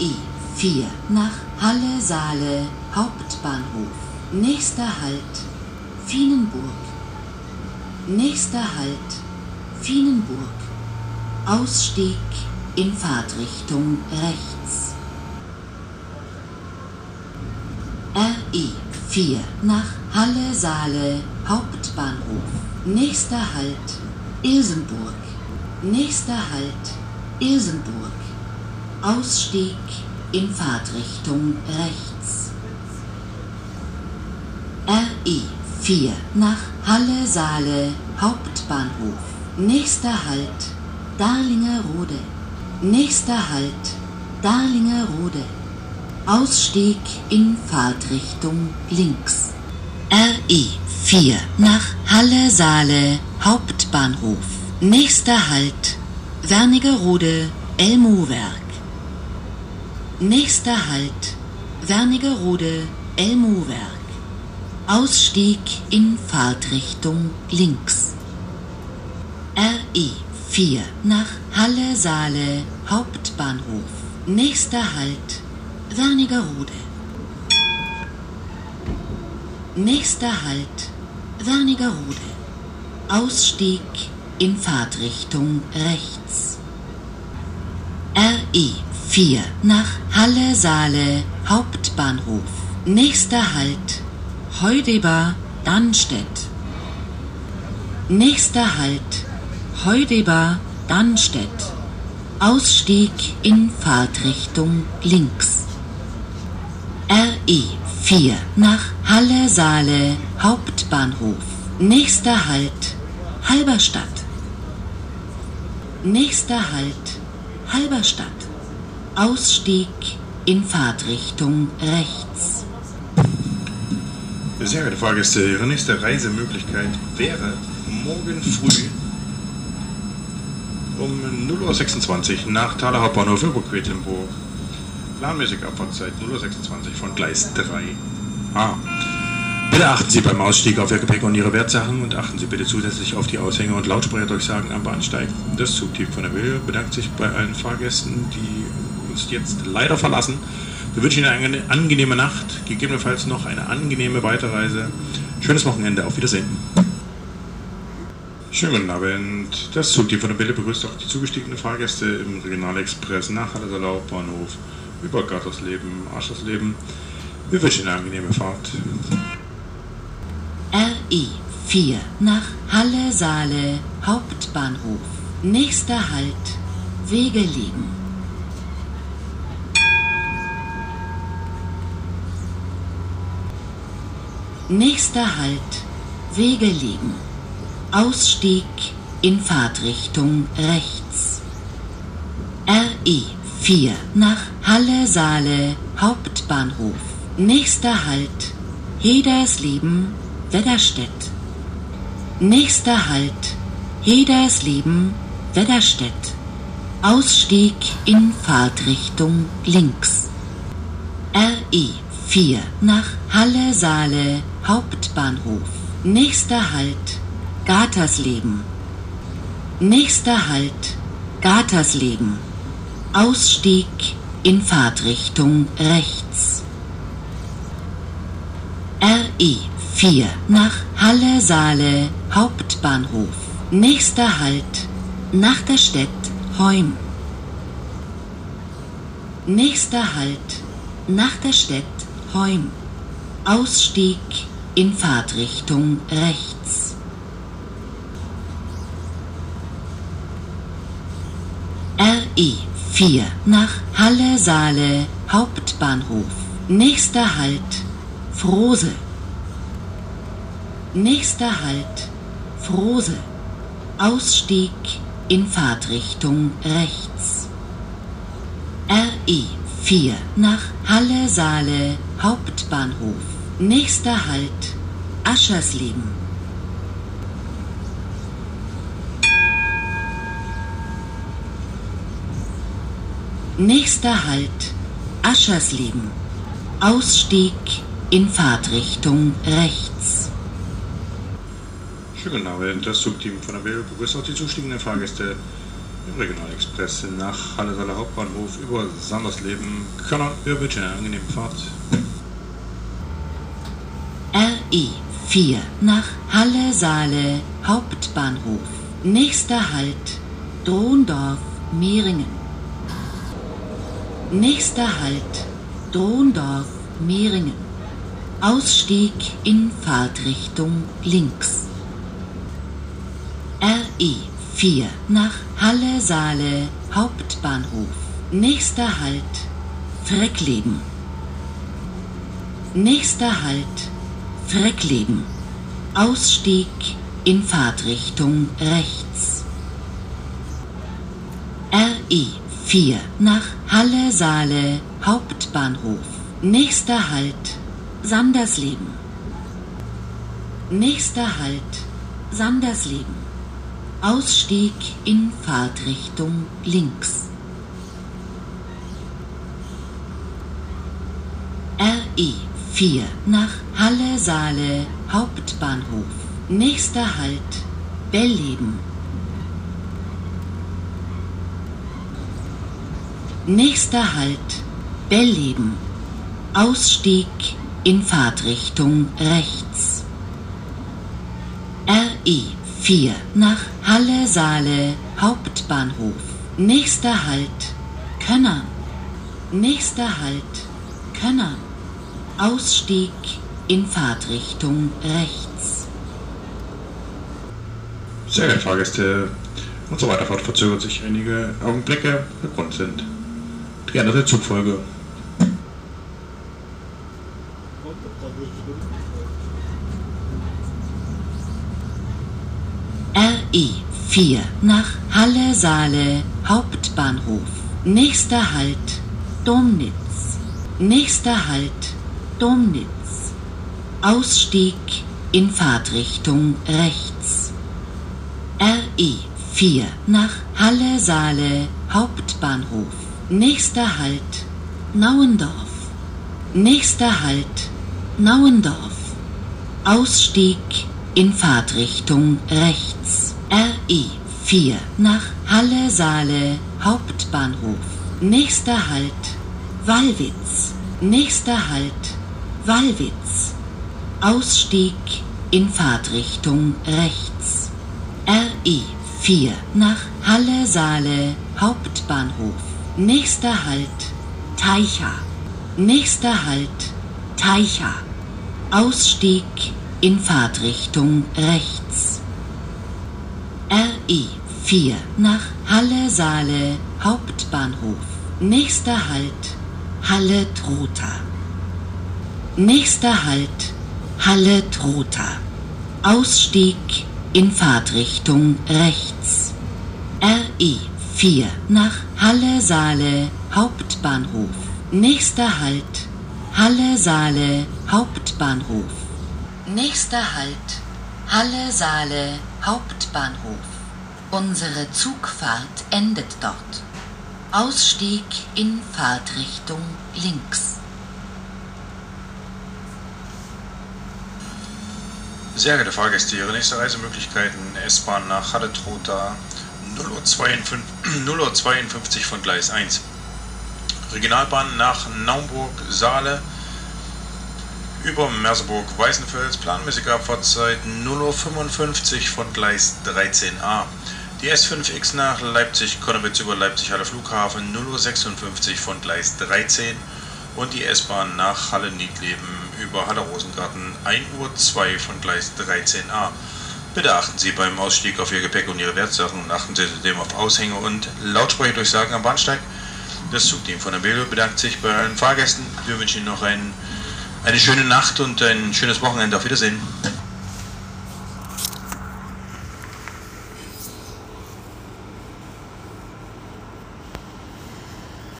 RE 4 nach Halle Saale Hauptbahnhof. Nächster Halt Fienenburg. Nächster Halt Fienenburg. Ausstieg in Fahrtrichtung rechts. RE 4 nach Halle Saale Hauptbahnhof. Nächster Halt Ilsenburg. Nächster Halt Ilsenburg. Ausstieg in Fahrtrichtung rechts. RE 4 nach Halle Saale Hauptbahnhof. Nächster Halt Darlingerode. Nächster Halt Darlingerode. Ausstieg in Fahrtrichtung links. RE 4 nach Halle Saale Hauptbahnhof. Nächster Halt Wernigerode Elmowerk. Nächster Halt Wernigerode Elmowerk. Ausstieg in Fahrtrichtung links. RE 4 nach Halle Saale Hauptbahnhof. Nächster Halt Wernigerode. Nächster Halt Wernigerode. Ausstieg in Fahrtrichtung rechts. RE 4 nach Halle Saale Hauptbahnhof. Nächster Halt Heudeba Dannstedt. Nächster Halt Heudeba Dannstedt. Ausstieg in Fahrtrichtung links. RE 4 nach Halle Saale Hauptbahnhof. Nächster Halt Halberstadt. Nächster Halt Halberstadt. Ausstieg in Fahrtrichtung rechts. Sehr geehrte Fahrgäste, Ihre nächste Reisemöglichkeit wäre morgen früh um 0.26 Uhr nach Thaler Hauptbahnhof Überquedlinburg. Planmäßige Abfahrtzeit 0.26 Uhr von Gleis 3. Ah. Bitte achten Sie beim Ausstieg auf Ihr Gepäck und Ihre Wertsachen und achten Sie bitte zusätzlich auf die Aushänge und Lautsprecherdurchsagen am Bahnsteig. Das Zugteam von der Höhe bedankt sich bei allen Fahrgästen, die uns jetzt leider verlassen. Wir wünschen Ihnen eine angenehme Nacht, gegebenenfalls noch eine angenehme Weiterreise. Schönes Wochenende, auf Wiedersehen. Schönen guten Abend. Das Zugteam von der Bille begrüßt auch die zugestiegenen Fahrgäste im Regionalexpress nach Hallersaler Hauptbahnhof über Gattersleben, Aschersleben. Wir wünschen eine angenehme Fahrt. RE 4 nach Halle Saale Hauptbahnhof. Nächster Halt Wegelegen. Nächster Halt Wegelegen. Ausstieg in Fahrtrichtung rechts. RE 4 nach Halle Saale Hauptbahnhof. Nächster Halt Hedersleben Wedderstedt. Nächster Halt Hedersleben Wedderstedt. Ausstieg in Fahrtrichtung links. RE 4 nach Halle Saale Hauptbahnhof. Nächster Halt Gatersleben. Nächster Halt Gatersleben. Ausstieg in Fahrtrichtung rechts. RE 4 nach Halle Saale Hauptbahnhof. Nächster Halt Nachterstedt Heum. Nächster Halt Nachterstedt Heum. Ausstieg in Fahrtrichtung rechts. RE 4 nach Halle Saale Hauptbahnhof. Nächster Halt Frose. Nächster Halt Frose. Ausstieg in Fahrtrichtung rechts. RE 4 nach Halle Saale Hauptbahnhof. Nächster Halt Aschersleben. Nächster Halt Aschersleben. Ausstieg in Fahrtrichtung rechts. Schönen Abend. Das Zugteam von der Bille begrüßt auch die zustiegenden Fahrgäste Regionalexpress nach Halle-Saale Hauptbahnhof über Sandersleben, Köln. Wir wünschen eine angenehme Fahrt. RE 4 nach Halle-Saale Hauptbahnhof. Nächster Halt Drohendorf Mehringen. Nächster Halt Drohendorf Mehringen. Ausstieg in Fahrtrichtung links. RE 4 nach Halle-Saale Hauptbahnhof. Nächster Halt Freckleben. Nächster Halt Freckleben. Ausstieg in Fahrtrichtung rechts. RE 4 nach Halle-Saale Hauptbahnhof. Nächster Halt Sandersleben. Nächster Halt Sandersleben. Ausstieg in Fahrtrichtung links. RE 4 nach Halle-Saale Hauptbahnhof. Nächster Halt Bellleben. Nächster Halt Bellleben. Ausstieg in Fahrtrichtung rechts. RE 4 nach Halle-Saale Hauptbahnhof. Nächster Halt Könnern. Nächster Halt Könnern. Ausstieg in Fahrtrichtung rechts. Sehr geehrte Fahrgäste, unsere Weiterfahrt verzögert sich einige Augenblicke. Der Grund sind die geänderte Zugfolge. RE 4 nach Halle-Saale Hauptbahnhof. Nächster Halt Domnitz. Nächster Halt Domnitz. Ausstieg in Fahrtrichtung rechts. RE 4 nach Halle-Saale Hauptbahnhof. Nächster Halt Nauendorf. Nächster Halt Nauendorf. Ausstieg in Fahrtrichtung rechts. RE 4 nach Halle-Saale Hauptbahnhof. Nächster Halt Wallwitz. Nächster Halt Wallwitz. Ausstieg in Fahrtrichtung rechts. RE 4 nach Halle-Saale Hauptbahnhof. Nächster Halt Teicha. Nächster Halt Teicha. Ausstieg in Fahrtrichtung rechts. RE 4 nach Halle-Saale Hauptbahnhof. Nächster Halt Halle-Trotha. Nächster Halt Halle-Trotha. Ausstieg in Fahrtrichtung rechts. RE 4 nach Halle-Saale Hauptbahnhof. Nächster Halt Halle-Saale Hauptbahnhof. Nächster Halt Halle-Saale Hauptbahnhof. Unsere Zugfahrt endet dort. Ausstieg in Fahrtrichtung links. Sehr geehrte Fahrgäste, Ihre nächste Reisemöglichkeiten S-Bahn nach Halle-Trotha 0.52 Uhr 52 von Gleis 1. Regionalbahn nach Naumburg-Saale über Merseburg-Weißenfels, planmäßige Abfahrtzeit 0.55 Uhr von Gleis 13a. Die S5X nach Leipzig-Konnewitz über Leipzig-Halle Flughafen 0.56 Uhr von Gleis 13 und die S-Bahn nach Halle-Niedleben über Halle-Rosengarten 1.02 Uhr von Gleis 13a. Bitte achten Sie beim Ausstieg auf Ihr Gepäck und Ihre Wertsachen und achten Sie zudem auf Aushänge und Lautsprecherdurchsagen am Bahnsteig. Das Zugteam von der Belo bedankt sich bei allen Fahrgästen. Wir wünschen Ihnen noch ein, eine schöne Nacht und ein schönes Wochenende. Auf Wiedersehen.